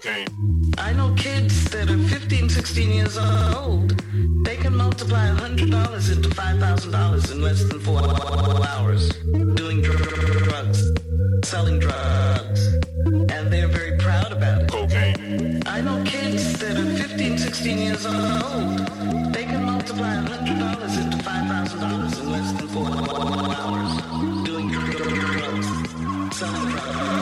cocaine. I know kids that are 15, 16 years old. They can multiply $100 into $5,000 in less than four hours doing drugs, selling drugs. And they're very proud about it. Cocaine. I know kids that are 15, 16 years old. They can multiply $100 into $5,000 in less than four hours doing selling